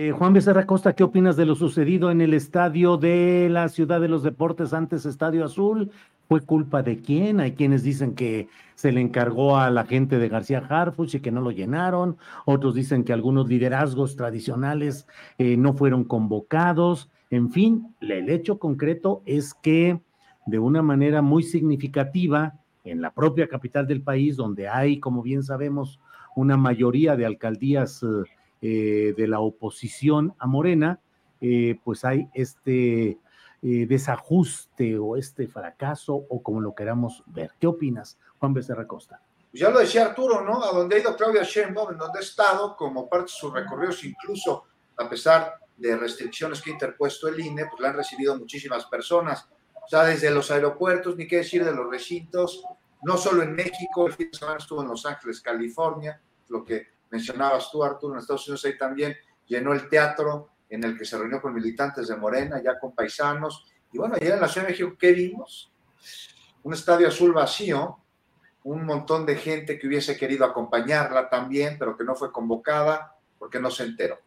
Eh, Juan Becerra Costa, ¿qué opinas de lo sucedido en el estadio de la Ciudad de los Deportes, antes Estadio Azul? ¿Fue culpa de quién? Hay quienes dicen que se le encargó a la gente de García Harfuch y que no lo llenaron. Otros dicen que algunos liderazgos tradicionales eh, no fueron convocados. En fin, el hecho concreto es que de una manera muy significativa, en la propia capital del país, donde hay, como bien sabemos, una mayoría de alcaldías eh, de la oposición a Morena, eh, pues hay este eh, desajuste o este fracaso o como lo queramos ver. ¿Qué opinas, Juan Becerra Costa? Pues ya lo decía Arturo, ¿no? A donde ha ido Claudia Sheinbaum, en donde ha estado, como parte de sus recorridos, incluso a pesar de restricciones que ha interpuesto el INE, pues la han recibido muchísimas personas. O sea, desde los aeropuertos, ni qué decir de los recintos, no solo en México, el fin de semana estuvo en Los Ángeles, California, lo que mencionabas tú, Arturo, en Estados Unidos ahí también llenó el teatro en el que se reunió con militantes de Morena, ya con paisanos. Y bueno, ayer en la Ciudad de México, ¿qué vimos? Un estadio azul vacío, un montón de gente que hubiese querido acompañarla también, pero que no fue convocada porque no se enteró.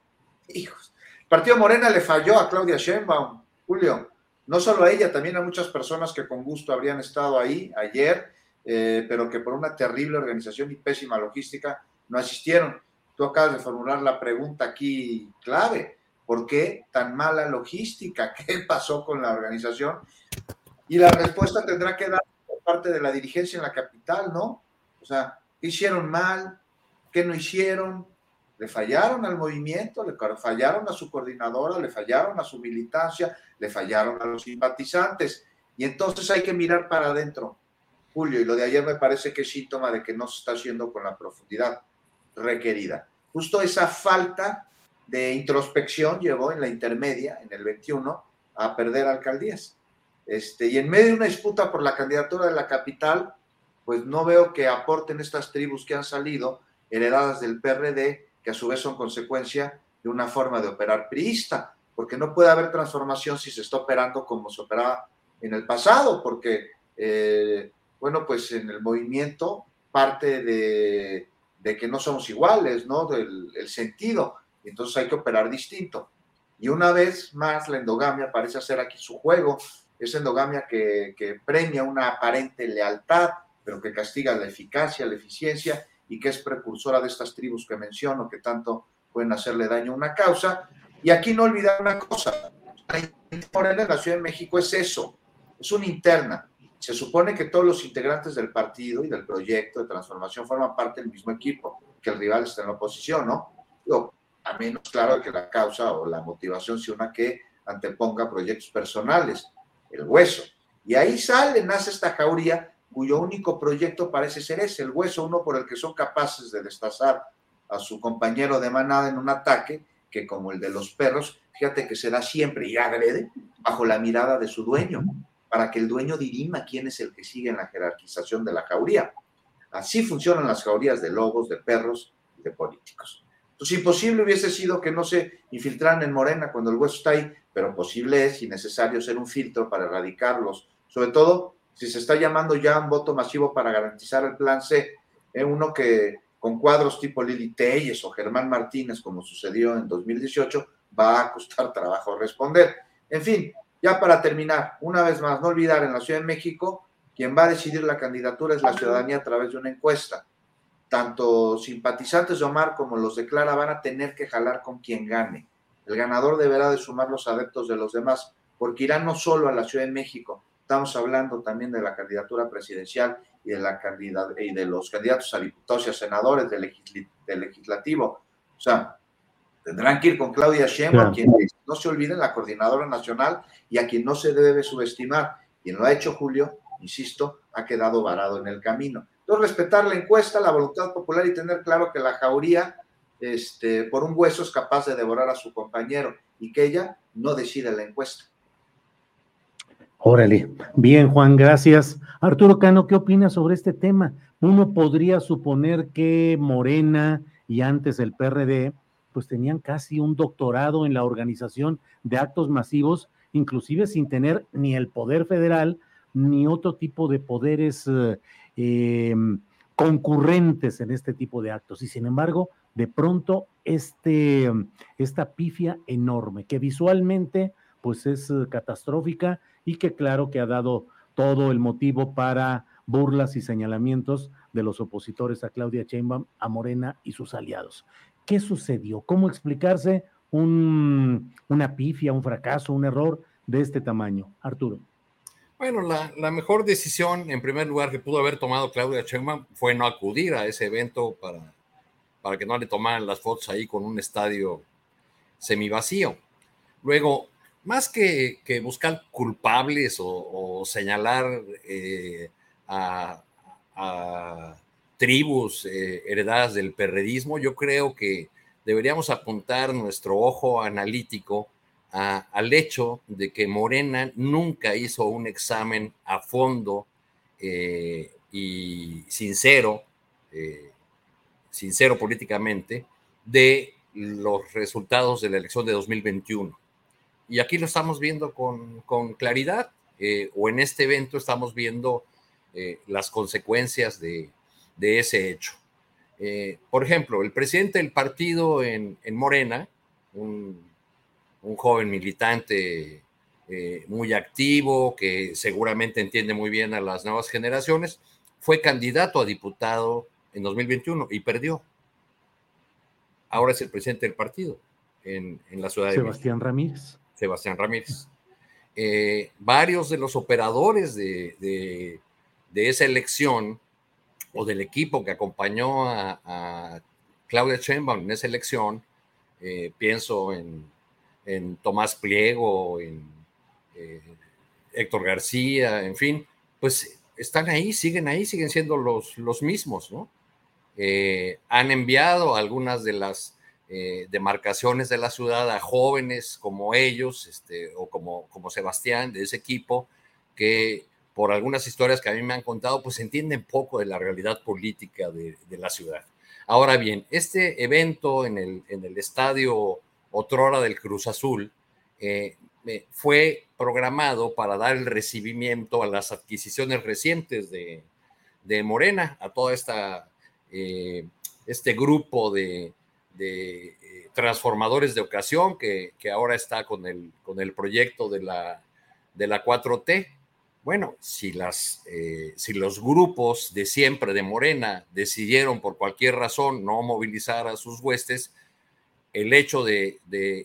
Hijos. El partido Morena le falló a Claudia Sheinbaum, Julio. No solo a ella, también a muchas personas que con gusto habrían estado ahí ayer, eh, pero que por una terrible organización y pésima logística no asistieron. Tú acabas de formular la pregunta aquí clave. ¿Por qué tan mala logística? ¿Qué pasó con la organización? Y la respuesta tendrá que dar por parte de la dirigencia en la capital, ¿no? O sea, ¿qué hicieron mal? ¿Qué no hicieron? Le fallaron al movimiento, le fallaron a su coordinadora, le fallaron a su militancia, le fallaron a los simpatizantes. Y entonces hay que mirar para adentro, Julio. Y lo de ayer me parece que es síntoma de que no se está haciendo con la profundidad requerida. Justo esa falta de introspección llevó en la intermedia, en el 21, a perder alcaldías. Este, y en medio de una disputa por la candidatura de la capital, pues no veo que aporten estas tribus que han salido, heredadas del PRD, que a su vez son consecuencia de una forma de operar priista, porque no puede haber transformación si se está operando como se operaba en el pasado, porque, eh, bueno, pues en el movimiento parte de de que no somos iguales, ¿no? Del el sentido. Entonces hay que operar distinto. Y una vez más, la endogamia parece hacer aquí su juego. Es endogamia que, premia una aparente lealtad, pero que castiga la eficacia, la eficiencia y que es precursora de estas tribus que menciono, que tanto pueden hacerle daño a una causa. Y aquí no olvidar una cosa, la en la Ciudad de México es eso, es una interna. Se supone que todos los integrantes del partido y del proyecto de transformación forman parte del mismo equipo, que el rival está en la oposición, ¿no? A menos claro que la causa o la motivación sea una que anteponga proyectos personales, el hueso. Y ahí sale, nace esta jauría cuyo único proyecto parece ser ese, el hueso, uno por el que son capaces de destazar a su compañero de manada en un ataque que como el de los perros, fíjate que será siempre y agrede bajo la mirada de su dueño, para que el dueño dirima quién es el que sigue en la jerarquización de la jauría. Así funcionan las jaurías de lobos, de perros y de políticos. Entonces, imposible hubiese sido que no se infiltraran en Morena cuando el hueso está ahí, pero posible es y necesario ser un filtro para erradicarlos, sobre todo si se está llamando ya un voto masivo para garantizar el plan C, eh, uno que con cuadros tipo Lili Telles o Germán Martínez, como sucedió en 2018, va a costar trabajo responder. En fin, ya para terminar, una vez más, no olvidar en la Ciudad de México, quien va a decidir la candidatura es la ciudadanía a través de una encuesta. Tanto simpatizantes de Omar como los de Clara van a tener que jalar con quien gane. El ganador deberá de sumar los adeptos de los demás, porque irá no solo a la Ciudad de México, estamos hablando también de la candidatura presidencial y de, la y de los candidatos a diputados y a senadores del, legislativo. O sea, tendrán que ir con Claudia Sheinbaum, quien no se olviden la coordinadora nacional y a quien no se debe subestimar. Quien lo ha hecho Julio, insisto, ha quedado varado en el camino. Entonces, respetar la encuesta, la voluntad popular y tener claro que la jauría, este, por un hueso, es capaz de devorar a su compañero y que ella no decide la encuesta. Órale. Bien, Juan, gracias. Arturo Cano, ¿qué opinas sobre este tema? Uno podría suponer que Morena y antes el PRD, pues tenían casi un doctorado en la organización de actos masivos, inclusive sin tener ni el poder federal ni otro tipo de poderes eh, em, concurrentes en este tipo de actos. Y sin embargo, de pronto, este, esta pifia enorme, que visualmente pues es eh, catastrófica y que claro que ha dado todo el motivo para burlas y señalamientos de los opositores a Claudia Sheinbaum, a Morena y sus aliados. ¿Qué sucedió? ¿Cómo explicarse un, una pifia, un fracaso, un error de este tamaño? Arturo. Bueno, la, mejor decisión, en primer lugar, que pudo haber tomado Claudia Sheinbaum fue no acudir a ese evento para, para que no le tomaran las fotos ahí con un estadio semivacío. Luego, más que, buscar culpables o, señalar eh, a, tribus eh, heredadas del perredismo, yo creo que deberíamos apuntar nuestro ojo analítico al hecho de que Morena nunca hizo un examen a fondo eh, y sincero, sincero políticamente, de los resultados de la elección de 2021 y aquí lo estamos viendo con, con claridad, eh, o en este evento estamos viendo eh, las consecuencias de, de ese hecho. Eh, por ejemplo, el presidente del partido en, en Morena, un, un, joven militante muy activo, que seguramente entiende muy bien a las nuevas generaciones, fue candidato a diputado en 2021 y perdió. Ahora es el presidente del partido en, en la ciudad de Sebastián Ramírez. Sebastián Ramírez. Eh, varios de los operadores de, esa elección o del equipo que acompañó a, Claudia Sheinbaum en esa elección, eh, pienso en, Tomás Pliego, en eh, Héctor García, en fin, pues están ahí, siguen ahí, siguen siendo los, los mismos, ¿no? han enviado algunas de las eh, demarcaciones de la ciudad a jóvenes como ellos, este, o como, como Sebastián, de ese equipo, que por algunas historias que a mí me han contado, pues entienden poco de la realidad política de, la ciudad. Ahora bien, este evento en el, estadio Otrora del Cruz Azul eh, fue programado para dar el recibimiento a las adquisiciones recientes de, Morena, a todo esta, eh, este grupo de, de eh, transformadores de ocasión que, ahora está con el, con el proyecto de la, de la 4T. Bueno, si, las, eh, si los grupos de siempre de Morena decidieron por cualquier razón no movilizar a sus huestes, el hecho de,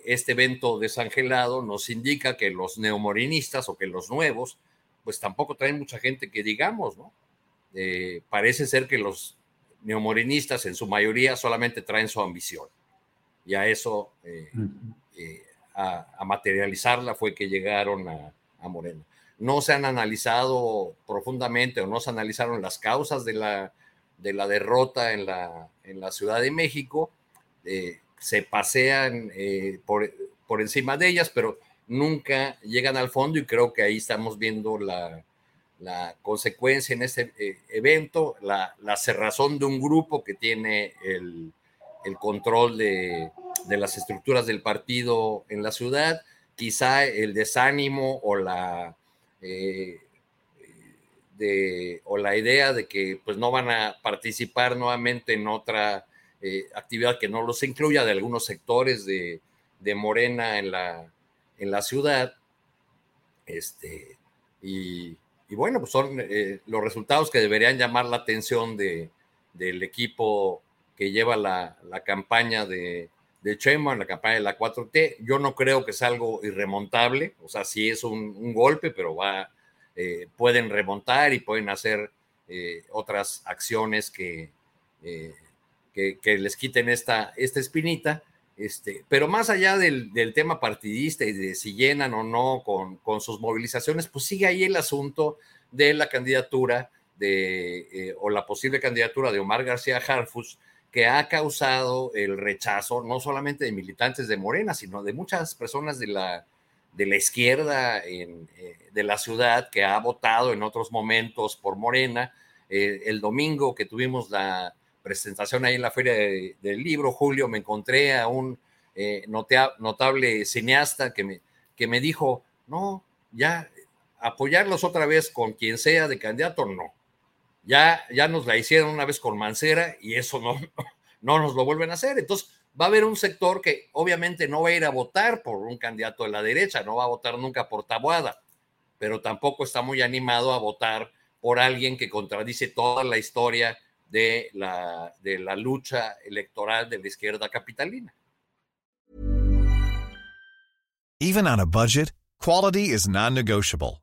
este evento desangelado nos indica que los neomorinistas o que los nuevos, pues tampoco traen mucha gente que digamos, ¿no? Eh, parece ser que los neomorinistas en su mayoría solamente traen su ambición. Y a eso, eh, a, materializarla fue que llegaron a, a Morena no se han analizado profundamente o no se analizaron las causas de la, de la derrota en la, en la Ciudad de México, eh, se pasean eh, por, por, encima de ellas, pero nunca llegan al fondo y creo que ahí estamos viendo la, la consecuencia en este eh, evento, la, la, cerrazón de un grupo que tiene el, el control de, de las estructuras del partido en la ciudad, quizá el desánimo o la eh, de, o la idea de que pues no van a participar nuevamente en otra eh, actividad que no los incluya de algunos sectores de, Morena en la, en la ciudad. Este, y, bueno, pues son eh, los resultados que deberían llamar la atención de, del equipo que lleva la, la campaña de, de en la campaña de la 4T. Yo no creo que sea algo irremontable, o sea, sí es un, golpe, pero va, eh, pueden remontar y pueden hacer eh, otras acciones eh, que, que, les quiten esta, esta espinita. Este, pero más allá del, del, tema partidista y de si llenan o no con, con, sus movilizaciones, pues sigue ahí el asunto de la candidatura de, o la posible candidatura de Omar García Harfus que ha causado el rechazo no solamente de militantes de Morena, sino de muchas personas de la, de la izquierda en, eh, de la ciudad que ha votado en otros momentos por Morena. Eh, el domingo que tuvimos la presentación ahí en la Feria del Libro, Julio, me encontré a un eh, notable cineasta que me, que me dijo, no, ya apoyarlos otra vez con quien sea de candidato, no. Ya, ya nos la hicieron una vez con Mancera y eso no, no nos lo vuelven a hacer. Entonces, va a haber un sector que obviamente no va a ir a votar por un candidato de la derecha, no va a votar nunca por Tabuada, pero tampoco está muy animado a votar por alguien que contradice toda la historia de la, de la lucha electoral de la izquierda capitalina. Even on a budget, quality is non-negotiable.